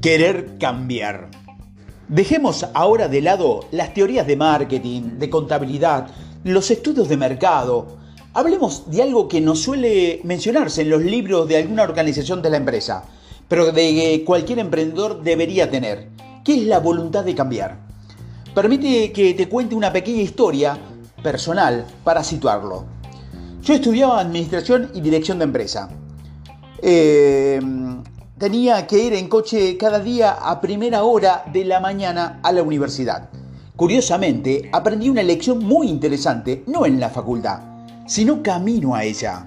Querer cambiar. Dejemos ahora de lado las teorías de marketing, de contabilidad, los estudios de mercado. Hablemos de algo que no suele mencionarse en los libros de alguna organización de la empresa, pero de cualquier emprendedor debería tener, que es la voluntad de cambiar. Permite que te cuente una pequeña historia personal para situarlo. Yo estudiaba administración y dirección de empresa. Eh, tenía que ir en coche cada día a primera hora de la mañana a la universidad. Curiosamente, aprendí una lección muy interesante, no en la facultad, sino camino a ella.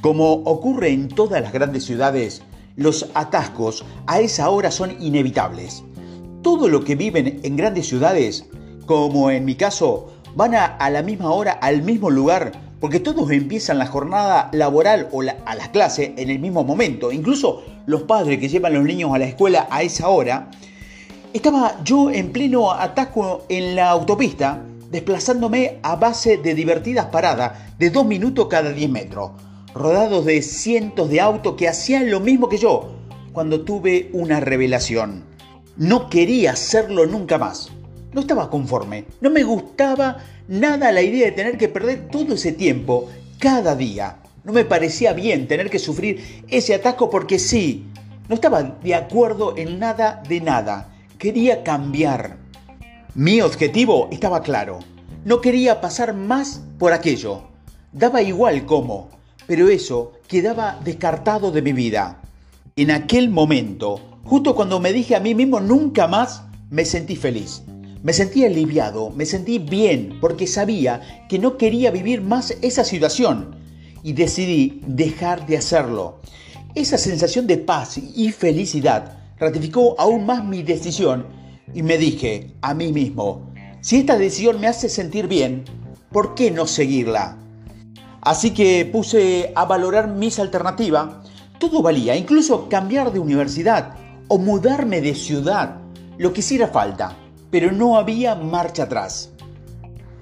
Como ocurre en todas las grandes ciudades, los atascos a esa hora son inevitables. Todo lo que viven en grandes ciudades, como en mi caso, van a, la misma hora al mismo lugar porque todos empiezan la jornada laboral o a las clases en el mismo momento. Incluso los padres que llevan a los niños a la escuela a esa hora. Estaba yo en pleno atasco en la autopista, desplazándome a base de divertidas paradas de dos minutos cada 10 metros, rodados de cientos de autos que hacían lo mismo que yo, cuando tuve una revelación. No quería hacerlo nunca más. No estaba conforme, no me gustaba nada la idea de tener que perder todo ese tiempo cada día. No me parecía bien tener que sufrir ese ataco porque sí, no estaba de acuerdo en nada de nada. Quería cambiar. Mi objetivo estaba claro. No quería pasar más por aquello. Daba igual cómo, pero eso quedaba descartado de mi vida. En aquel momento, justo cuando me dije a mí mismo nunca más, me sentí feliz. Me sentí aliviado, me sentí bien, porque sabía que no quería vivir más esa situación y decidí dejar de hacerlo. Esa sensación de paz y felicidad ratificó aún más mi decisión y me dije a mí mismo, si esta decisión me hace sentir bien, ¿por qué no seguirla? Así que puse a valorar mis alternativas. Todo valía, incluso cambiar de universidad o mudarme de ciudad, lo que hiciera falta pero no había marcha atrás.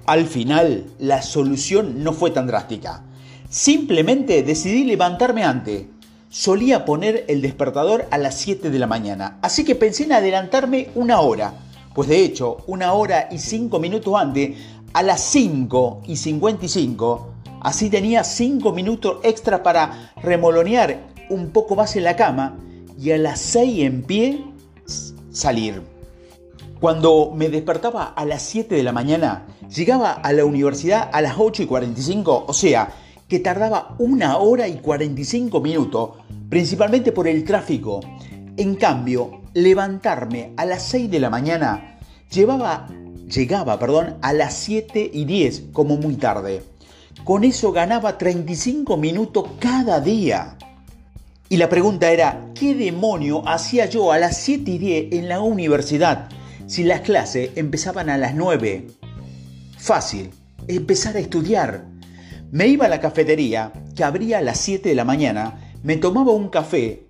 Al final, la solución no fue tan drástica. Simplemente decidí levantarme antes. Solía poner el despertador a las 7 de la mañana, así que pensé en adelantarme una hora. Pues de hecho, una hora y 5 minutos antes, a las 5 y 55, así tenía 5 minutos extra para remolonear un poco más en la cama y a las 6 en pie salir. Cuando me despertaba a las 7 de la mañana, llegaba a la universidad a las 8 y 45, o sea, que tardaba una hora y 45 minutos, principalmente por el tráfico. En cambio, levantarme a las 6 de la mañana llegaba perdón, a las 7 y 10 como muy tarde. Con eso ganaba 35 minutos cada día. Y la pregunta era, ¿qué demonio hacía yo a las 7 y 10 en la universidad? Si las clases empezaban a las 9? Fácil, empezar a estudiar. Me iba a la cafetería, que abría a las 7 de la mañana, me tomaba un café,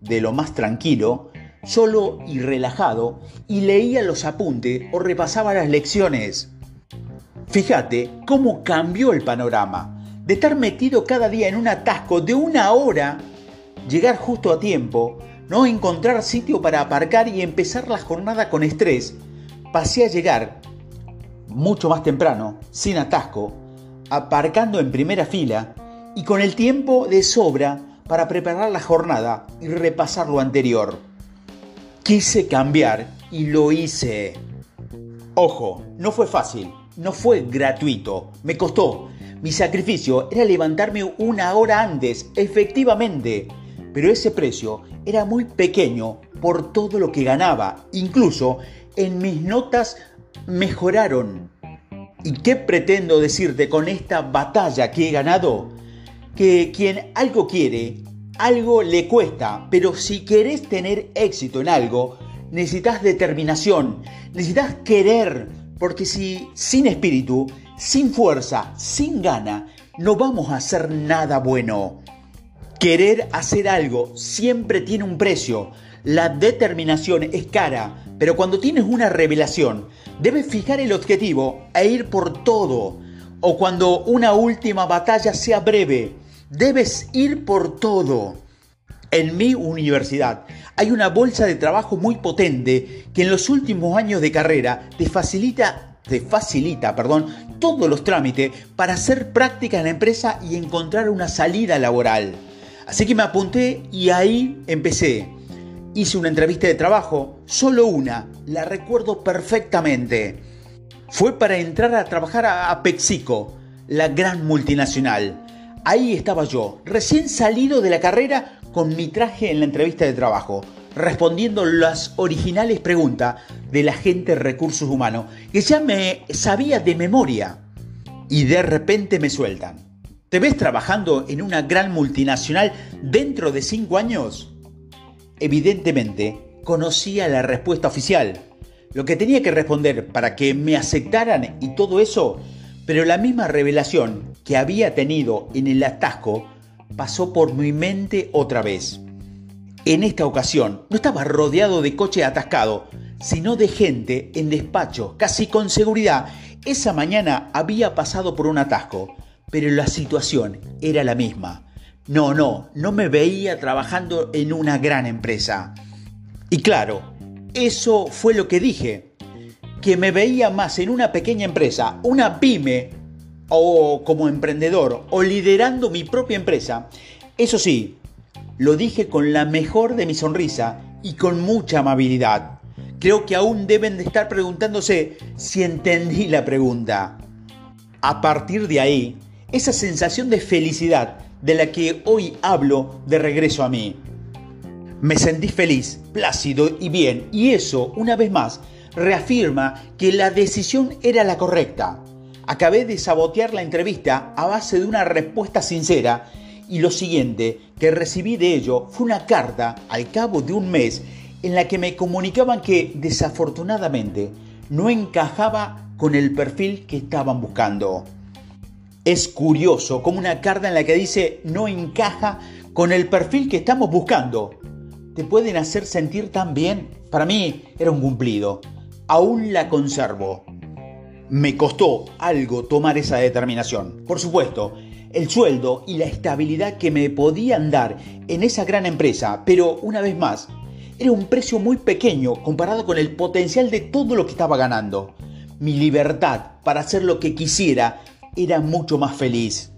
de lo más tranquilo, solo y relajado, y leía los apuntes o repasaba las lecciones. Fíjate cómo cambió el panorama. De estar metido cada día en un atasco de una hora, llegar justo a tiempo, no encontrar sitio para aparcar y empezar la jornada con estrés, pasé a llegar mucho más temprano, sin atasco, aparcando en primera fila y con el tiempo de sobra para preparar la jornada y repasar lo anterior. Quise cambiar y lo hice. Ojo, no fue fácil, no fue gratuito, me costó. Mi sacrificio era levantarme una hora antes, efectivamente, pero ese precio era muy pequeño por todo lo que ganaba. Incluso en mis notas mejoraron. ¿Y qué pretendo decirte con esta batalla que he ganado? Que quien algo quiere, algo le cuesta, pero si querés tener éxito en algo, necesitas determinación, necesitas querer, porque si sin espíritu, sin fuerza, sin gana, no vamos a hacer nada bueno. Querer hacer algo siempre tiene un precio. La determinación es cara, pero cuando tienes una revelación, debes fijar el objetivo e ir por todo. O cuando una última batalla sea breve, debes ir por todo. En mi universidad hay una bolsa de trabajo muy potente que en los últimos años de carrera te facilita, te facilita, perdón, todos los trámites para hacer práctica en la empresa y encontrar una salida laboral. Así que me apunté y ahí empecé. Hice una entrevista de trabajo, solo una, la recuerdo perfectamente. Fue para entrar a trabajar a Pexico, la gran multinacional. Ahí estaba yo, recién salido de la carrera con mi traje en la entrevista de trabajo, respondiendo las originales preguntas de la gente recursos humanos, que ya me sabía de memoria. Y de repente me sueltan. ¿Te ves trabajando en una gran multinacional dentro de cinco años? Evidentemente, conocía la respuesta oficial, lo que tenía que responder para que me aceptaran y todo eso pero la misma revelación que había tenido en el atasco pasó por mi mente otra vez. En esta ocasión no estaba rodeado de coche atascado, sino de gente en despacho, casi con seguridad. Esa mañana había pasado por un atasco, pero la situación era la misma. No, no, no me veía trabajando en una gran empresa. Y claro, eso fue lo que dije que me veía más en una pequeña empresa, una pyme, o como emprendedor, o liderando mi propia empresa, eso sí, lo dije con la mejor de mi sonrisa y con mucha amabilidad. Creo que aún deben de estar preguntándose si entendí la pregunta. A partir de ahí, esa sensación de felicidad de la que hoy hablo de regreso a mí. Me sentí feliz, plácido y bien, y eso, una vez más, reafirma que la decisión era la correcta. Acabé de sabotear la entrevista a base de una respuesta sincera y lo siguiente que recibí de ello fue una carta al cabo de un mes en la que me comunicaban que desafortunadamente no encajaba con el perfil que estaban buscando. Es curioso como una carta en la que dice no encaja con el perfil que estamos buscando. ¿Te pueden hacer sentir tan bien? Para mí era un cumplido aún la conservo. Me costó algo tomar esa determinación. Por supuesto, el sueldo y la estabilidad que me podían dar en esa gran empresa, pero una vez más, era un precio muy pequeño comparado con el potencial de todo lo que estaba ganando. Mi libertad para hacer lo que quisiera era mucho más feliz.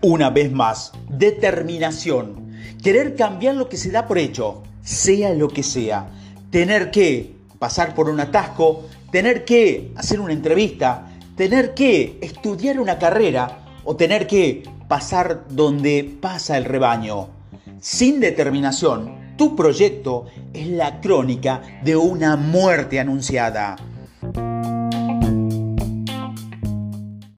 Una vez más, determinación. Querer cambiar lo que se da por hecho, sea lo que sea. Tener que pasar por un atasco, tener que hacer una entrevista, tener que estudiar una carrera o tener que pasar donde pasa el rebaño. Sin determinación, tu proyecto es la crónica de una muerte anunciada.